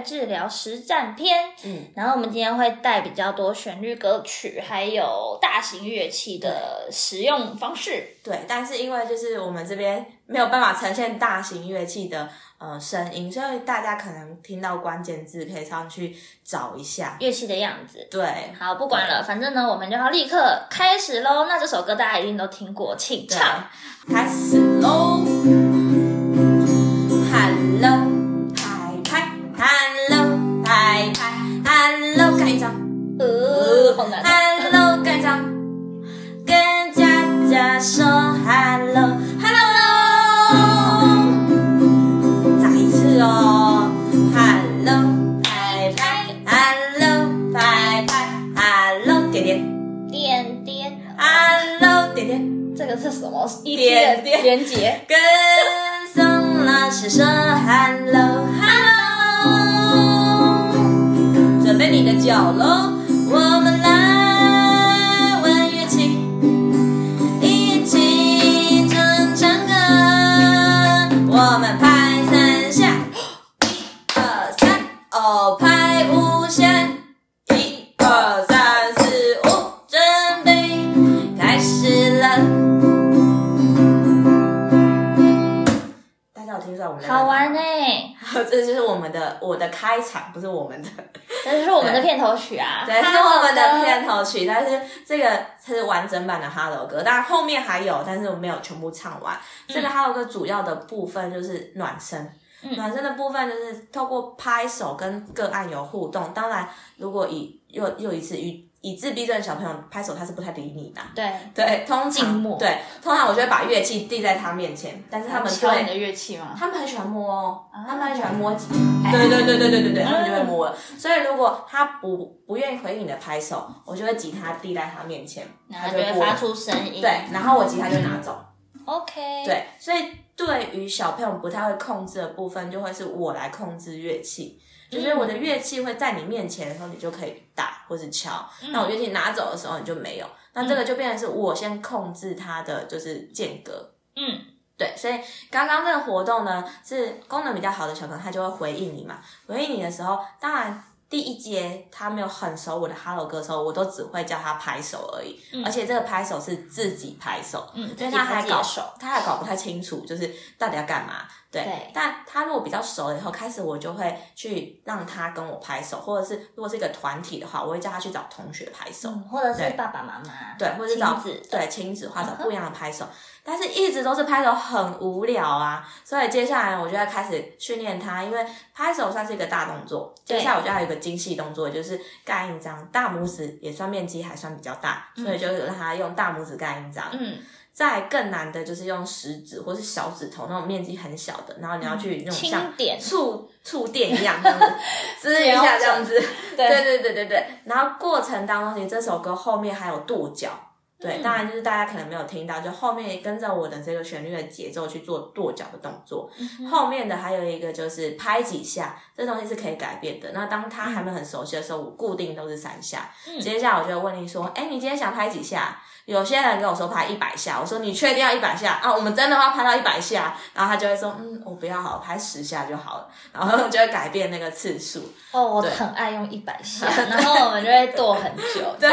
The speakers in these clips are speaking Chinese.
治疗实战篇。嗯，然后我们今天会带比较多旋律歌曲，还有大型乐器的使用方式。对，但是因为就是我们这边没有办法呈现大型乐器的呃声音，所以大家可能听到关键字可以上去找一下。乐器的样子。对，好，不管了，反正呢，我们就要立刻开始喽。那这首歌大家一定都听过，请唱。开始喽好难。Hello，盖章，跟佳佳说 Hello，Hello，再一次哦，Hello，拍拍，Hello，拍拍，Hello，点点点点，，Hello，点点。这个是什么？一点点连接。跟宋老师说 hello hello，准备你的脚喽，这就是我们的我的开场，不是我们的，这就是我们的片头曲啊，对，是我们的片头曲。但是这个是完整版的哈喽歌，当然后面还有，但是我没有全部唱完。这个哈喽歌主要的部分就是暖身。暖身的部分就是透过拍手跟个案有互动，当然，如果以又又一次以以自闭症的小朋友拍手，他是不太理你的。对，对，通常对，通常我就会把乐器递在他面前，但是他们对敲你的乐器吗？他们很喜欢摸哦，啊他们很喜欢摸吉哎对对对对对对对，他们就会嗯摸了。所以如果他不不愿意回应你的拍手，我就会吉他递在他面前，然后就会他就会拨发出声音。对，然后我吉他就拿走。，OK，，对，所以对于小朋友不太会控制的部分，就会是我来控制乐器。就是我的乐器会在你面前的时候，你就可以打或者敲；那我乐器拿走的时候，你就没有。那这个就变成是我先控制它的就是间隔。嗯，对，所以刚刚这个活动呢，是功能比较好的小朋友，他就会回应你嘛。回应你的时候，当然第一节他没有很熟我的 Hello 歌的时候，我都只会叫他拍手而已，而且这个拍手是自己拍手，嗯因为他还搞他还搞不太清楚，就是到底要干嘛。对，对。但他如果比较熟了以后，开始我就会去让他跟我拍手，或者是如果是一个团体的话，我会叫他去找同学拍手。嗯，或者是爸爸妈妈，对，或者是找亲子对亲子或者不一样的拍手，但是一直都是拍手很无聊啊，所以接下来我就要开始训练他，因为拍手算是一个大动作，接下来我就要有一个精细动作，就是盖印章，大拇指也算面积还算比较大，所以就让他用大拇指盖印章。嗯，再更难的就是用食指或是小指头那种面积很小的，然后你要去那种像点触触电一样这样子 滋一下这样子。对对对对对对，然后过程当中，其实这首歌后面还有跺脚。对，嗯当然就是大家可能没有听到，就后面跟着我的这个旋律的节奏去做跺脚的动作。嗯后面的还有一个就是拍几下，这东西是可以改变的。那当他还没有很熟悉的时候，我固定都是三下。嗯接下来我就会问你说：“哎，你今天想拍几下？”有些人跟我说拍一百下，我说你确定要一百下啊？我们真的要拍到一百下，然后他就会说：“嗯，我不要好了，拍十下就好了。”然后就会改变那个次数。哦，我很爱用一百下，然后我们就会剁很久。对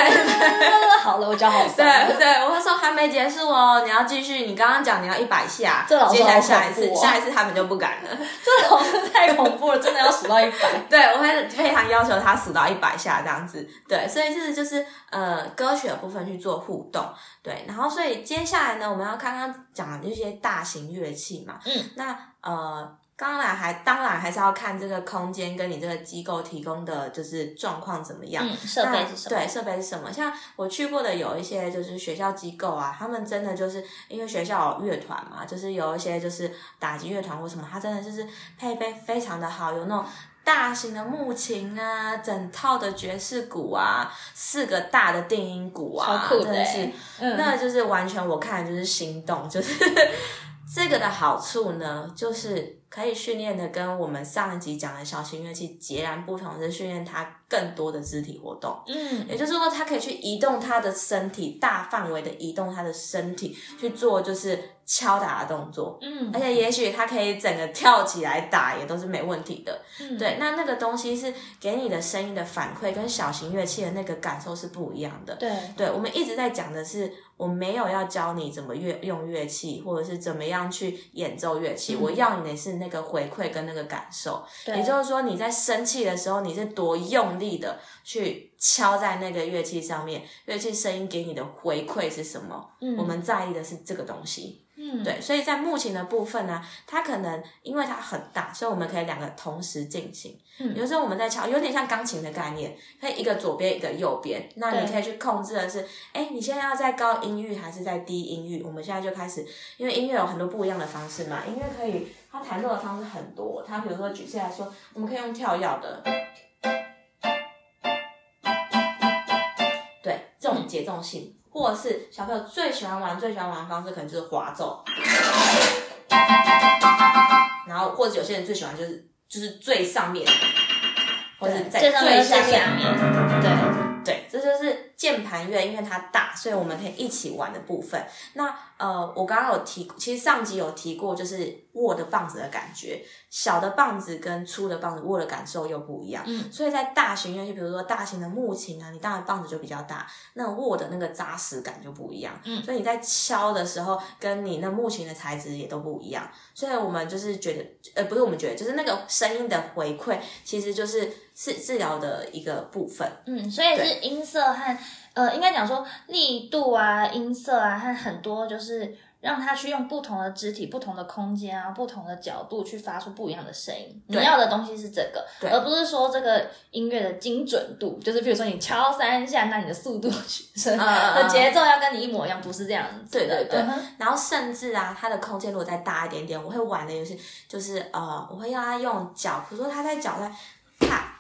好了，我脚好对酸。对，我会说还没结束哦，你要继续。你刚刚讲你要一百下，这老师接下来下一次，下一次他们就不敢了。这老师太恐怖了，真的要数到一百。对，我会非常要求他数到一百下这样子。对，所以是就是呃歌曲的部分去做互动。对，然后所以接下来呢，我们要刚刚讲的这些大型乐器嘛，嗯，那呃。当然还当然还是要看这个空间跟你这个机构提供的就是状况怎么样，嗯，设备是什么？对，设备是什么？像我去过的有一些就是学校机构啊，他们真的就是因为学校有乐团嘛，就是有一些就是打击乐团或什么，他真的就是配备非常的好，有那种。大型的木琴啊，整套的爵士鼓啊，四个大的定音鼓啊，超酷的真的是那就是完全我看就是心动，就是 这个的好处呢，就是可以训练的跟我们上一集讲的小型乐器截然不同，是训练它更多的肢体活动。嗯也就是说，他可以去移动他的身体，大范围的移动他的身体去做就是敲打的动作，嗯而且也许他可以整个跳起来打，也都是没问题的。嗯对，那那个东西是给你的声音的反馈，跟小型乐器的那个感受是不一样的。对对，我们一直在讲的是，我没有要教你怎么乐用乐器，或者是怎么样去演奏乐器，嗯我要你的是那个回馈跟那个感受。对，也就是说，你在生气的时候，你是多用力的去敲在那个乐器上面，乐器声音给你的回馈是什么？嗯我们在意的是这个东西。嗯对，所以在木琴的部分呢，它可能因为它很大，所以我们可以两个同时进行。嗯有时候我们在敲，有点像钢琴的概念，可以一个左边一个右边。那你可以去控制的是，哎，你现在要在高音域还是在低音域？我们现在就开始，因为音乐有很多不一样的方式嘛，音乐可以它弹奏的方式很多。它比如说举例来说，我们可以用跳跃的，对这种节奏性，或者是小朋友最喜欢玩、最喜欢玩的方式，可能就是滑奏。然后或者有些人最喜欢就是就是最上面，或者在最。下面，对，对，这就是键盘乐，因为它大，所以我们可以一起玩的部分。那呃，我刚刚有提，其实上集有提过，就是握的棒子的感觉，小的棒子跟粗的棒子握的感受又不一样。嗯，所以在大型乐器，比如说大型的木琴啊，你当然棒子就比较大，那握的那个扎实感就不一样。嗯所以你在敲的时候，跟你那木琴的材质也都不一样。所以我们就是觉得，呃，不是我们觉得，就是那个声音的回馈，其实就是是治疗的一个部分。嗯，所以是音色和呃，应该讲说力度啊、音色啊，和很多就是让他去用不同的肢体、不同的空间啊、不同的角度去发出不一样的声音。你要的东西是这个，对而不是说这个音乐的精准度，就是比如说你敲三下，那你的速度 的节奏要跟你一模一样，不是这样。对对对然后甚至啊，它的空间如果再大一点点，我会玩的游戏就是呃，我会让他用脚，比如说他在脚在踏踏，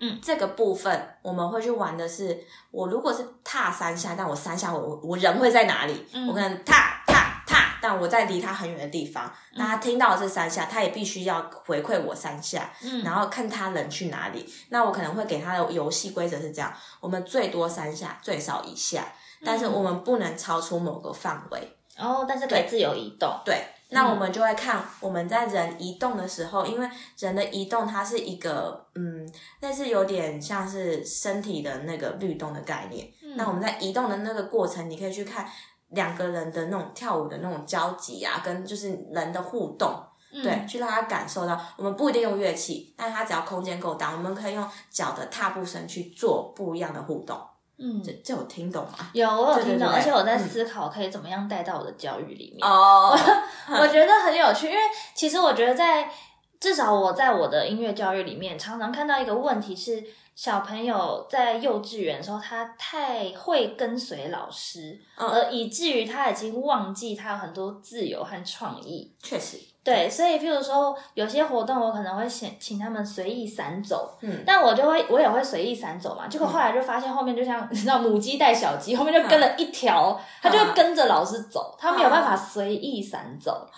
嗯，这个部分我们会去玩的是，我如果是踏三下，但我三下我我我人会在哪里？嗯我可能踏踏踏，但我在离他很远的地方，那他听到的是三下，他也必须要回馈我三下，嗯然后看他人去哪里。那我可能会给他的游戏规则是这样：我们最多三下，最少一下，但是我们不能超出某个范围。哦，但是可以自由移动。对，那我们就会看我们在人移动的时候，因为人的移动它是一个嗯，类似有点像是身体的那个律动的概念。那我们在移动的那个过程，你可以去看两个人的那种跳舞的那种交集啊，跟就是人的互动。对，去让他感受到，我们不一定用乐器，但是他只要空间够大，我们可以用脚的踏步声去做不一样的互动。嗯，这这我听懂吗？有我有听懂，对而且我在嗯思考可以怎么样带到我的教育里面。哦，我觉得很有趣，因为其实我觉得在至少我在我的音乐教育里面，常常看到一个问题是，小朋友在幼稚园的时候，他太会跟随老师，嗯而以至于他已经忘记他有很多自由和创意。确实，对，所以譬如说有些活动，我可能会请请他们随意散走，嗯但我就会我也会随意散走嘛。结果后来就发现后面就像 你知道母鸡带小鸡，后面就跟了一条，它就会跟着老师走，他没有办法随意散走。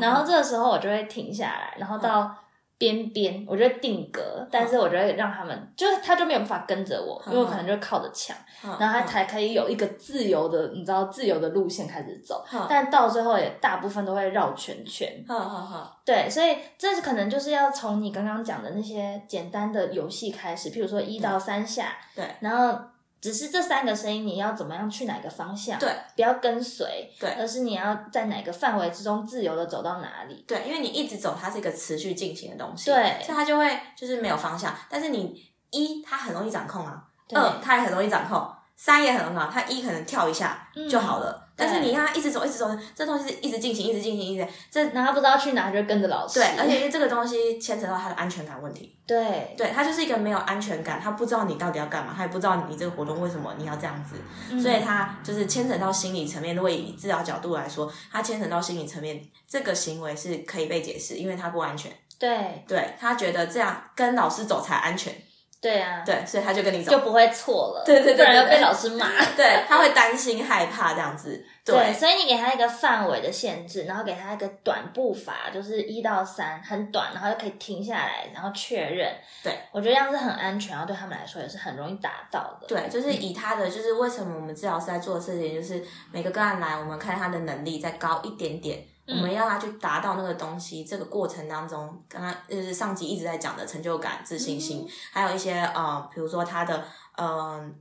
然后这个时候我就会停下来，然后到边边，我就会定格，但是我就会让他们，就是他就没有办法跟着我，因为我可能就靠着墙，嗯。然后他才可以有一个自由的，你知道自由的路线开始走。嗯，但到最后也大部分都会绕圈圈。好好好，对，所以这是可能就是要从你刚刚讲的那些简单的游戏开始，譬如说一到三下，对。然后只是这三个声音你要怎么样去哪个方向，对，不要跟随，对而是你要在哪个范围之中自由的走到哪里。对，因为你一直走，它是一个持续进行的东西，对所以它就会就是没有方向。但是你一，它很容易掌控啊；对二，它也很容易掌控；三也很容易掌控。它一可能跳一下就好了，但是你让他一直走，一直走，这东西是一直进行，一直进行，一直这然后他不知道去哪，就跟着老师。对，而且因为这个东西牵扯到他的安全感问题。对对他就是一个没有安全感，他不知道你到底要干嘛，他也不知道你这个活动为什么你要这样子，嗯所以他就是牵扯到心理层面。如果以治疗角度来说，他牵扯到心理层面，这个行为是可以被解释，因为他不安全。对对他觉得这样跟老师走才安全，对啊，对，所以他就跟你走就。不会错了，对对对对不然要被老师骂。对，他会担心害怕这样子。对，所以你给他一个范围的限制，然后给他一个短步伐，就是一到三，很短，然后就可以停下来，然后确认。对，我觉得这样是很安全，然后对他们来说也是很容易达到的。对，就是以他的，就是为什么我们治疗师在做的事情，就是每个个案来，我们看他的能力再高一点点，我们要他去达到那个东西。这个过程当中，刚刚就是上集一直在讲的成就感、自信心，还有一些呃，比如说他的嗯。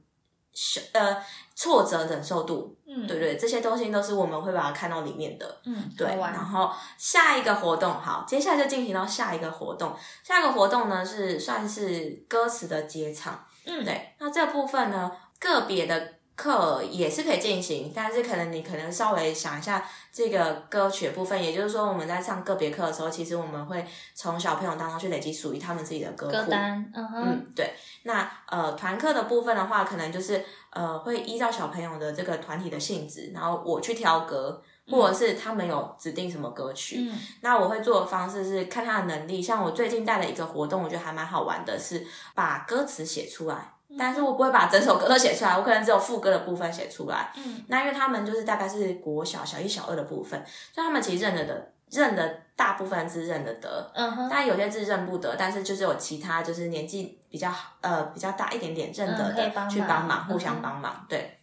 呃，挫折忍受度，嗯，对对，这些东西都是我们会把它看到里面的，嗯，对。然后下一个活动，好，接下来就进行到下一个活动。下一个活动呢是算是歌词的结唱，嗯，对。那这部分呢，个别的。课也是可以进行，但是可能你可能稍微想一下这个歌曲的部分，也就是说我们在上个别课的时候，其实我们会从小朋友当中去累积属于他们自己的歌歌单。嗯嗯，对。那呃团课的部分的话，可能就是呃会依照小朋友的这个团体的性质，然后我去挑歌，或者是他们有指定什么歌曲。嗯。那我会做的方式是看他的能力，像我最近带了一个活动，我觉得还蛮好玩的，是把歌词写出来。但是我不会把整首歌都写出来，我可能只有副歌的部分写出来。嗯，那因为他们就是大概是国小小一、小二的部分，所以他们其实认得的、认得大部分字认得得。嗯哼，但有些字认不得，但是就是有其他就是年纪比较好呃比较大一点点认得的去帮忙，互相帮忙。对，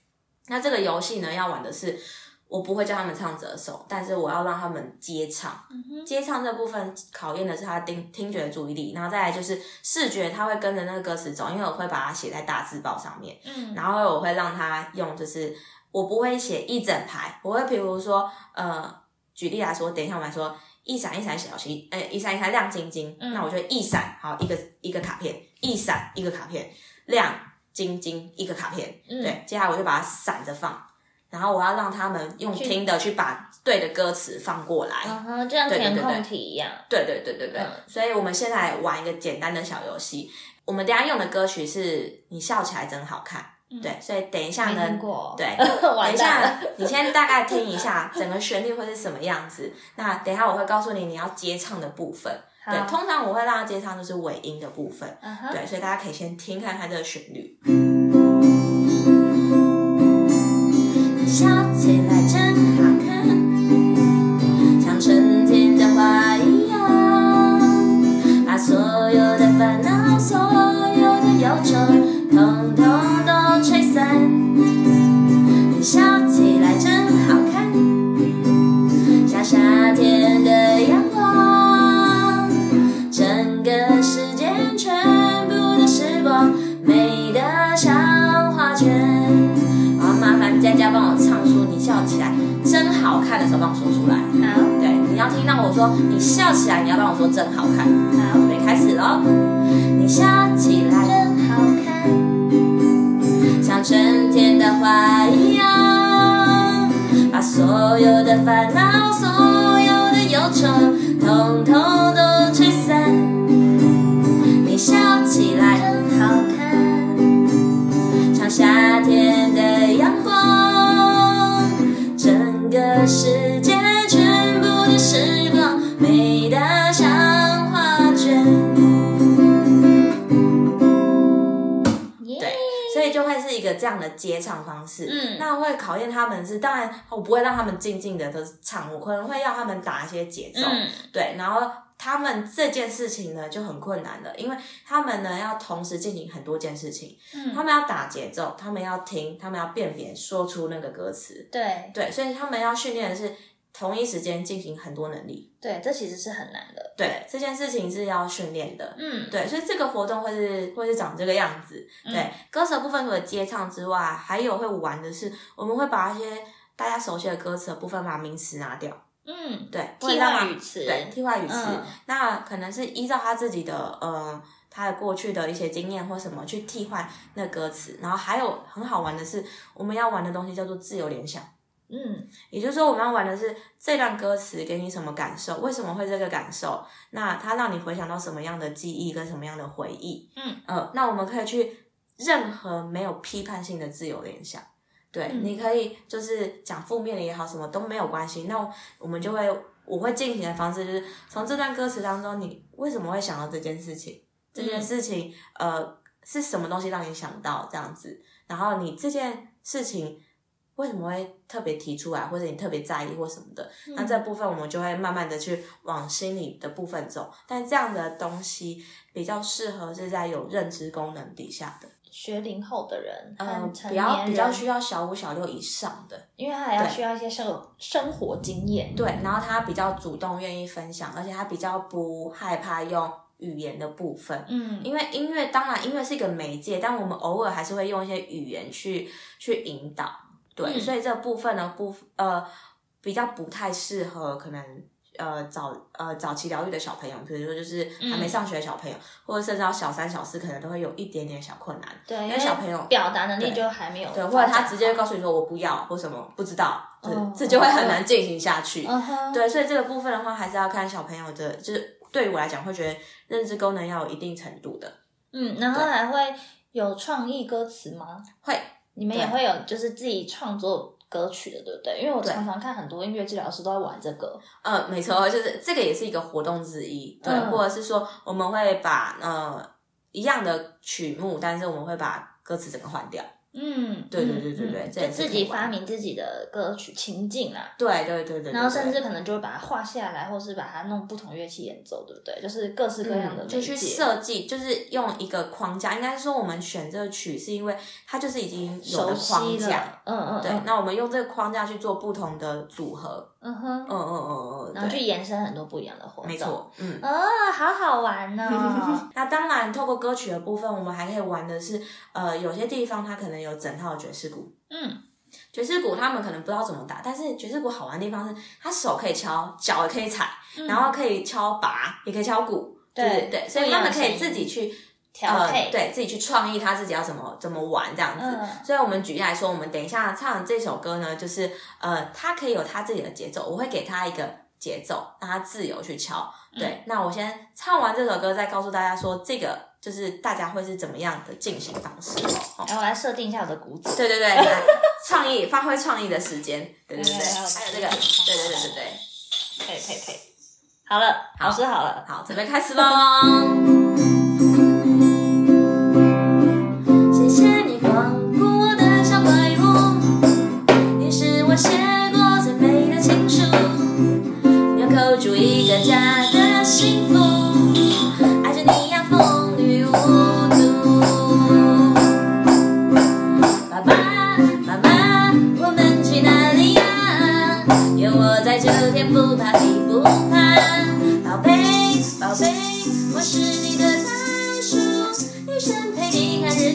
那这个游戏呢要玩的是。我不会叫他们唱折手，但是我要让他们接唱。接唱这部分考验的是他听听觉的注意力，然后再来就是视觉，他会跟着那个歌词走，因为我会把它写在大字报上面。嗯，然后我会让他用，就是我不会写一整排，我会比如说，呃，举例来说，等一下我们说一闪一闪小星，呃，一闪一闪亮晶晶，那我就一闪好一个一个卡片，一闪一个卡片，亮晶晶一个卡片，嗯对，接下来我就把它散着放。然后我要让他们用听的去把对的歌词放过来，嗯哼，就像填空题一样。对对对对对。所以我们现在玩一个简单的小游戏。我们等下用的歌曲是你笑起来真好看，对。所以等一下呢，对，等一下你先大概听一下整个旋律会是什么样子。那等一下我会告诉你你要接唱的部分。对，通常我会让他接唱就是尾音的部分。对，所以大家可以先听看看这个旋律。起来样的接唱方式。嗯，那会考验他们是，当然我不会让他们静静的都唱，我可能会要他们打一些节奏。嗯，对，然后。他们这件事情呢就很困难了，因为他们呢要同时进行很多件事情，嗯，他们要打节奏，他们要听，他们要辨别说出那个歌词，对对，所以他们要训练的是同一时间进行很多能力，对，这其实是很难的，对，这件事情是要训练的，嗯，对，所以这个活动会是会是长这个样子，对，歌词部分除了接唱之外，还有会玩的是，我们会把一些大家熟悉的歌词的部分把名词拿掉。嗯，对，替换语词，对，替换语词，那可能是依照他自己的呃，他的过去的一些经验或什么去替换那歌词，然后还有很好玩的是，我们要玩的东西叫做自由联想，嗯，也就是说我们要玩的是这段歌词给你什么感受，为什么会这个感受，那它让你回想到什么样的记忆跟什么样的回忆，嗯，呃，那我们可以去任何没有批判性的自由联想。对，你可以就是讲负面的也好，什么都没有关系。那我们就会，我会进行的方式就是从这段歌词当中，你为什么会想到这件事情？这件事情，呃，是什么东西让你想到这样子？然后你这件事情为什么会特别提出来，或者你特别在意或什么的？嗯那这部分我们就会慢慢的去往心理的部分走。但这样的东西比较适合是在有认知功能底下的，学龄后的人嗯比较，比较需要小五、小六以上的。因为他还要需要一些生生活经验。对，然后他比较主动愿意分享，而且他比较不害怕用语言的部分。嗯，因为音乐当然音乐是一个媒介，但我们偶尔还是会用一些语言去去引导，对，嗯。所以这部分呢部呃比较不太适合可能呃早呃早期疗愈的小朋友，比如说就是还没嗯。上学的小朋友，或者甚至到小三小四，可能都会有一点点小困难，对，因因为小朋友表达能力就还没有对，或者他直接好。告诉你说我不要或什么不知道，就是、哦这就会很难进行下去，对，所以这个部分的话，还是要看小朋友的，就是对于我来讲，会觉得认知功能要有一定程度的，嗯，然后还会有创意歌词吗？会你们也会有就是自己创作歌曲的，对不对？因为我常常看很多音乐治疗师都在玩这个。呃，没错，就是这个也是一个活动之一，对，嗯或者是说我们会把呃一样的曲目，但是我们会把歌词整个换掉，嗯，对对嗯对对对嗯就自己发明自己的歌曲情境啊。对对对对，然后甚至可能就会把它画下来，或是把它弄不同乐器演奏，对不对？就是各式各样的嗯就去设计，就是用一个框架。应该说，我们选这个曲是因为它就是已经有熟了框悉架了，，嗯嗯，对嗯。那我们用这个框架去做不同的组合，嗯哼嗯，嗯嗯嗯然后去延伸很多不一样的活动。没错，嗯。啊，好好玩哦！那当然，透过歌曲的部分，我们还可以玩的是，呃，有些地方它可能有整套爵士鼓。嗯，爵士鼓他们可能不知道怎么打，但是爵士鼓好玩的地方是，他手可以敲，脚也可以踩，然后可以敲拔，也可以敲鼓，嗯对对对，所以他们可以自己去调配呃，对自己去创意他自己要怎么怎么玩这样子。嗯所以，我们举例来说，我们等一下唱这首歌呢，就是呃，他可以有他自己的节奏，我会给他一个节奏，让他自由去敲。嗯对，那我先唱完这首歌，再告诉大家说，这个就是大家会是怎么样的进行方式哦。哦我来设定一下我的鼓子。对对对，来创意发挥创意的时间，对对对，还有还有这个，对对对对对，配配配，好了，老师好了。好，准备开始喽。陪你看日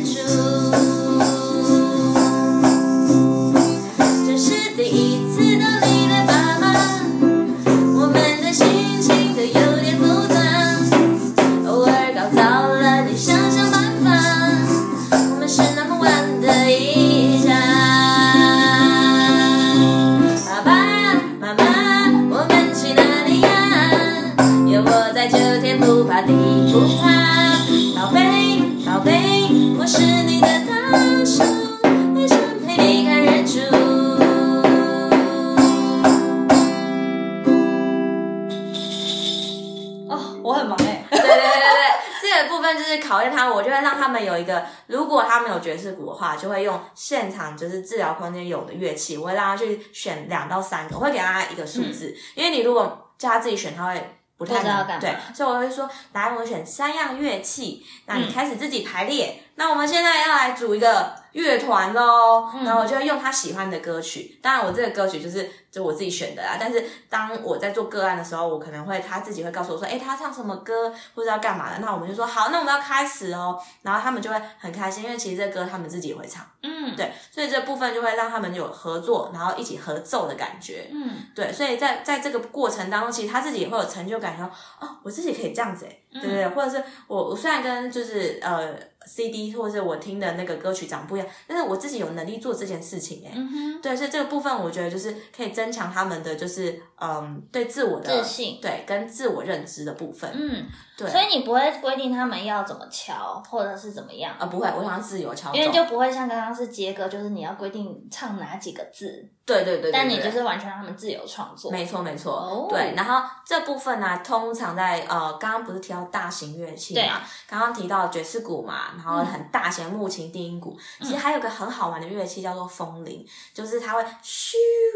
就是治疗空间有的乐器，我会让他去选两到三个，我会给他一个数字，因为你如果叫他自己选，他会。不太对，所以我会说，来，我们选三样乐器，那你嗯开始自己排列。那我们现在要来组一个乐团喽，嗯然后我就会用他喜欢的歌曲。当然，我这个歌曲就是就我自己选的啦。但是当我在做个案的时候，我可能会他自己会告诉我说，哎，他唱什么歌或者要干嘛的。那我们就说好，那我们要开始哦。然后他们就会很开心，因为其实这歌他们自己也会唱，嗯，对，所以这部分就会让他们有合作，然后一起合奏的感觉。嗯对，所以在在这个过程当中，其实他自己也会有成就感，说哦，我自己可以这样子哎，对对对，或者是我我虽然跟就是呃 CD 或者是我听的那个歌曲长不一样，但是我自己有能力做这件事情哎，嗯，对，所以这个部分我觉得就是可以增强他们的就是嗯对自我的自信对跟自我认知的部分，嗯，对，所以你不会规定他们要怎么敲，或者是怎么样，啊不会，我想要自由敲因为。就不会像刚刚是接歌，就是你要规定唱哪几个字，对对对对，但你就是完全让他们自由创作。没错没错，哦对。然后这部分呢、通常在呃，刚刚不是提到大型乐器嘛？刚刚提到爵士鼓嘛，然后很大型的木琴、低音鼓。其实还有个很好玩的乐器叫做风铃，就是它会咻，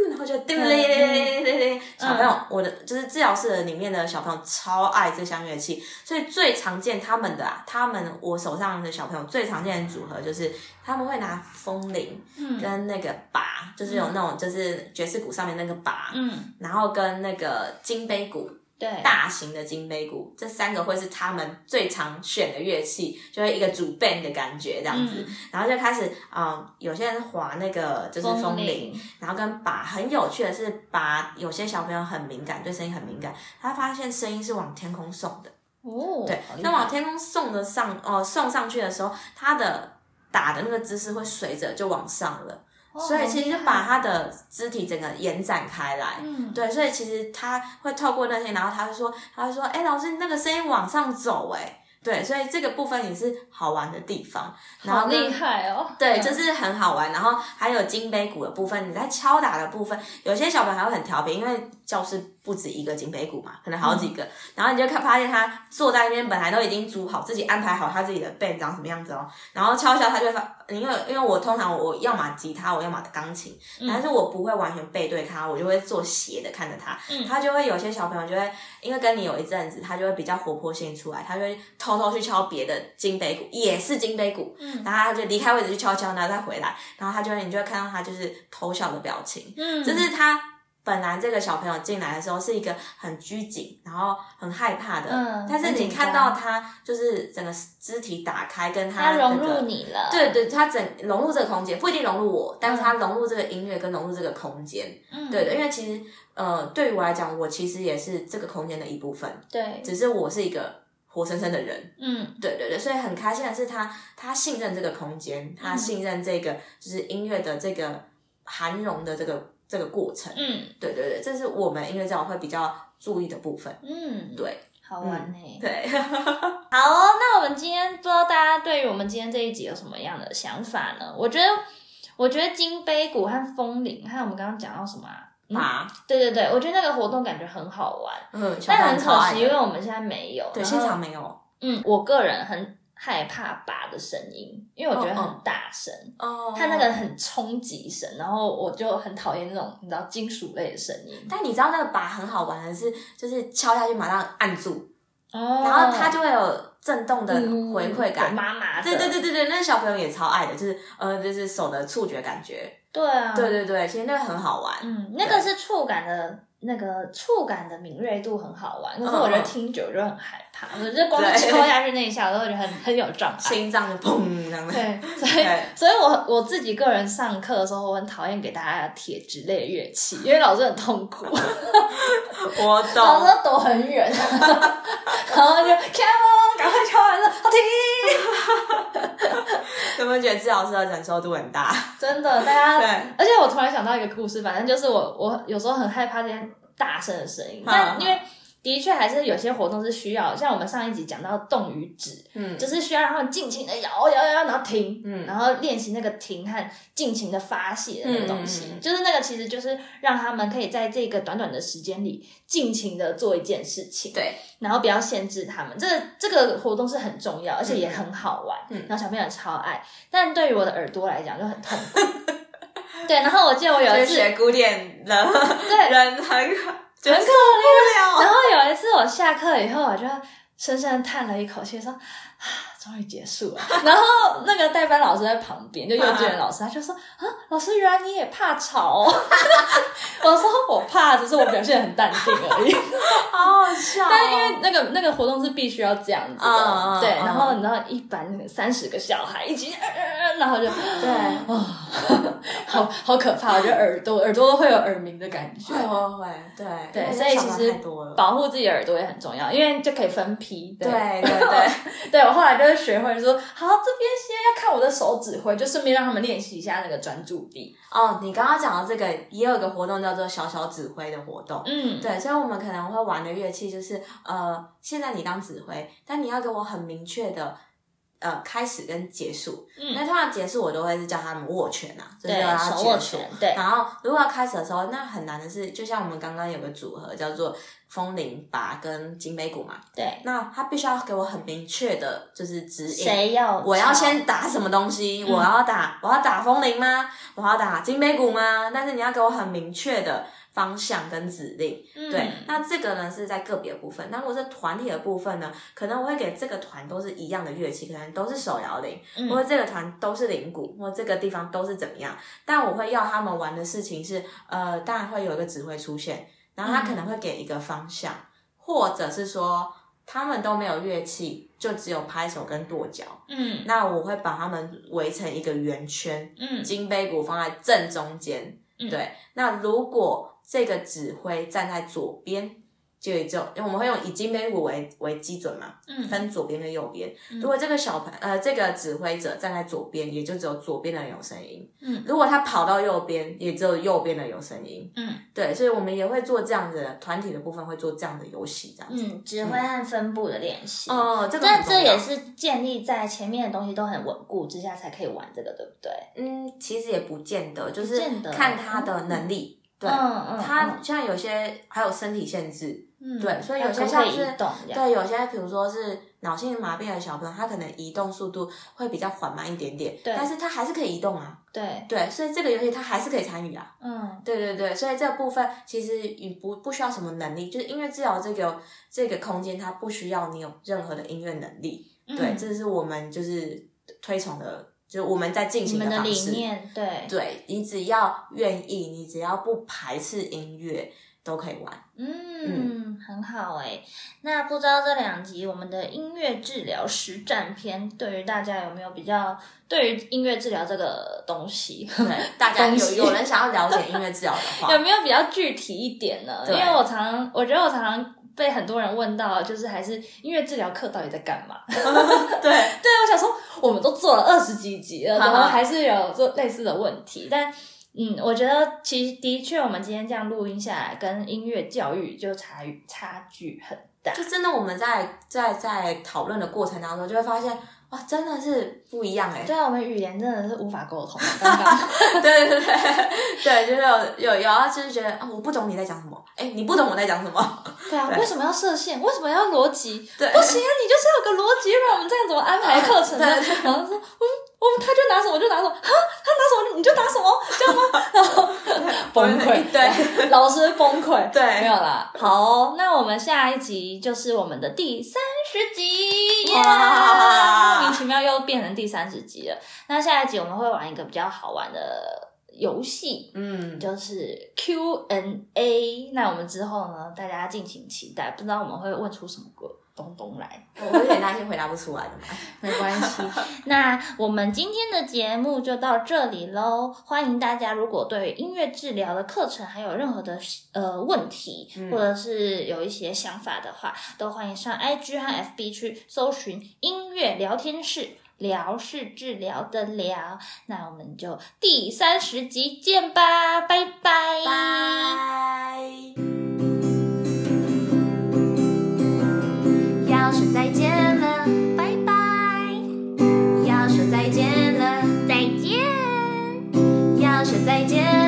然后就叮铃铃铃铃铃。小朋友，我的就是治疗室里面的小朋友超爱这项乐器，所以最常见他们的啊，他们我手上的小朋友最常见的组合就是他们会拿风铃嗯跟那个拔，就是有那种就是爵士鼓上面那个拔，嗯，然后跟那个金杯鼓，对，大型的金杯鼓，这三个会是他们最常选的乐器，就会一个主 band 的感觉这样子，嗯。然后就开始，嗯，有些人滑那个就是风铃，铃，然后跟把，很有趣的是把，有些小朋友很敏感，对声音很敏感，他发现声音是往天空送的，哦，对那往天空送的上，哦、送上去的时候，他的打的那个姿势会随着就往上了。哦所以其实就把他的肢体整个延展开来，嗯。对，所以其实他会透过那些，然后他会说，他会说，哎、老师那个声音往上走、哎，对，所以这个部分也是好玩的地方，好厉害哦，对，嗯。就是很好玩。然后还有金杯鼓的部分，你在敲打的部分，有些小朋友还会很调皮，因为教室不止一个金杯鼓嘛，可能好几个。然后你就看发现他坐在那边，本来都已经组好，自己安排好他自己的 band 长什么样子哦。然后敲一敲，他就会发，因为因为我通常我要么吉他，我要么钢琴，但是我不会完全背对他，我就会做斜的看着他。嗯。他就会有些小朋友就会，因为跟你有一阵子，他就会比较活泼性出来，他就会偷偷去敲别的金杯鼓，也是金杯鼓，嗯。然后他就离开位置去敲敲，然后再回来，然后他就会你就会看到他就是偷笑的表情，嗯，就是他本来这个小朋友进来的时候是一个很拘谨，然后很害怕的，嗯但是你看到他就是整个肢体打开，跟他融那个入你了，对对，他整融入这个空间，不一定融入我，但是他融入这个音乐跟融入这个空间，嗯，对的，因为其实呃，对于我来讲，我其实也是这个空间的一部分，对，只是我是一个活生生的人，嗯。对对对，所以很开心的是他，他信任这个空间，他信任这个就是音乐的这个涵容的这个这个过程。嗯对对对，这是我们音乐教会比较注意的部分。嗯，对好玩呢。对，好哦，那我们今天不知道大家对于我们今天这一集有什么样的想法呢？我觉得，我觉得金杯谷和风铃，还有我们刚刚讲到什么啊？嗯啊，对对对，我觉得那个活动感觉很好玩，嗯，但很可惜，因为我们现在没有。对现场没有嗯，我个人很害怕拔的声音，因为我觉得很大声，哦它那个很冲击声，然后我就很讨厌那种你知道金属类的声音。但你知道那个拔很好玩的是，就是敲下去马上按住，哦然后它就会有震动的嗯回馈感。麻麻的。对对对对对，那小朋友也超爱的，就是呃，就是手的触觉感觉。对啊，对对对，其实那个很好玩。嗯，那个是触感的，那个触感的敏锐度很好玩，可是我觉得听久就很害怕，我觉得光敲下去那一下，我都觉得很很有障碍。心脏就砰这样的。对，所以所以我我自己个人上课的时候，我很讨厌给大家铁质类的乐器，因为老师很痛苦，我懂老师躲很远，然后就 come on，赶快敲完了，好停。有没有觉得治疗师的忍受度很大？真的，大家对，而且我突然想到一个故事，反正就是我我有时候很害怕这些大声的声音，但因为的确还是有些活动是需要，像我们上一集讲到动与止，嗯，就是需要让他们尽情的摇摇摇，然后停，嗯。然后练习那个停和尽情的发泄的那个东西，就是那个其实就是让他们可以在这个短短的时间里尽情的做一件事情，对，然后不要限制他们。这个这个活动是很重要，而且也很好玩，嗯。然后小朋友也超爱，但对于我的耳朵来讲就很痛苦。对，然后我记得我有一次，就是学古典的对，人很很很可怜 然后有一次我下课以后，我就深深叹了一口气，说：“ 啊，终于结束了。”然后那个代班老师在旁边，就幼稚园老师，他就说：“啊，老师，原来你也怕吵、哦？”我说：“我怕，只是我表现得很淡定而已。好好笑哦。但因为那个那个活动是必须要这样子的，对。然后你知道，一般那个三十个小孩一起，然后就对，哦好好可怕！我觉得耳朵耳朵会有耳鸣的感觉。会会会，对对，所以其实。保护自己的耳朵也很重要，因为就可以分批。对对对，对我后来就是学会说，好，这边先要看我的手指挥，就顺便让他们练习一下那个专注力。哦，你刚刚讲的这个，也有一个活动叫做小小指挥的活动。嗯，对，所以我们可能会玩的乐器就是，呃，现在你当指挥，但你要给我很明确的，呃，开始跟结束。嗯那通常结束我都会是叫他们握拳啊，就是手握。拳，对，然后如果要开始的时候，那很难的是，就像我们刚刚有个组合叫做风铃拔跟金杯鼓嘛，对，那他必须要给我很明确的，就是指引。谁要我要先打什么东西？嗯我要打，我要打风铃吗？我要打金杯鼓吗？但是你要给我很明确的方向跟指令。嗯对，那这个呢是在个别部分。那如果是团体的部分呢，可能我会给这个团都是一样的乐器，可能都是手摇铃，嗯或者这个团都是铃鼓，或者这个地方都是怎么样。但我会要他们玩的事情是，呃，当然会有一个指挥出现，然后他可能会给一个方向，或者是说他们都没有乐器，就只有拍手跟跺脚。嗯那我会把他们围成一个圆圈，嗯金杯鼓放在正中间。嗯对，那如果这个指挥站在左边，就有就因为我们会用以金杯鼓为为基准嘛，嗯分左边跟右边。嗯如果这个小朋呃这个指挥者站在左边，也就只有左边的人有声音。嗯如果他跑到右边，也只有右边的有声音。嗯对，所以我们也会做这样的团体的部分，会做这样的游戏，这样子。嗯，指挥和分布的练习。哦，这个这也是建立在前面的东西都很稳固之下才可以玩这个，对不对？嗯，其实也不见得，就是看他的能力。对，嗯嗯，他像有些还有身体限制，嗯对所以有些像是。对，有些比如说是脑性麻痹的小朋友，他可能移动速度会比较缓慢一点点，对但是他还是可以移动啊。对，对，所以这个游戏他还是可以参与啊。嗯对对对，所以这部分其实你不不需要什么能力，就是音乐治疗这个这个空间，它不需要你有任何的音乐能力。嗯对，这是我们就是推崇的，就是我们在进行的理方式。念，对，对你只要愿意，你只要不排斥音乐，都可以玩。嗯，很好哎。那不知道这两集我们的音乐治疗实战篇，对于大家有没有比较对于音乐治疗这个东西，对，大 家有有人想要了解音乐治疗的话，有没有比较具体一点呢？因对为我常，我觉得我常常被很多人问到，就是还是音乐治疗课到底在干嘛？对 对，我想说，我们都做了二十几集了，哈哈怎么还是有做类似的问题？但嗯，我觉得其实的确，我们今天这样录音下来，跟音乐教育就差差距很大。就真的我们在在在讨论的过程当中，就会发现哇，真的是不一样哎、对啊，我们语言真的是无法沟通。刚刚对对对对，就是有有有啊，就是觉得啊，我不懂你在讲什么，哎，你不懂我在讲什么，对啊，对为什么要设限？为什么要逻辑？对不行啊，你就是要有个逻辑，不然我们这样怎么安排课程呢？对对然后说，嗯，我们他就拿什么就拿什么，哈，他拿什么你就拿什么，这样吗？然后崩溃，对，老师崩溃，对。没有啦。好。哦、那我们下一集就是我们的第三十集，莫名其妙又变成第三十集了。那下一集我们会玩一个比较好玩的游戏，嗯，就是 Q&A。那我们之后呢，大家敬请期待，不知道我们会问出什么个东东来。我有点担心回答不出来的嘛。没关系，那我们今天的节目就到这里喽。欢迎大家，如果对音乐治疗的课程还有任何的呃问题，嗯或者是有一些想法的话，都欢迎上 IG 和 FB 去搜寻音乐聊天室。聊是治疗的聊，那我们就第三十集见吧，拜拜，拜。要说再见了拜拜。要说再见了再见。要说再见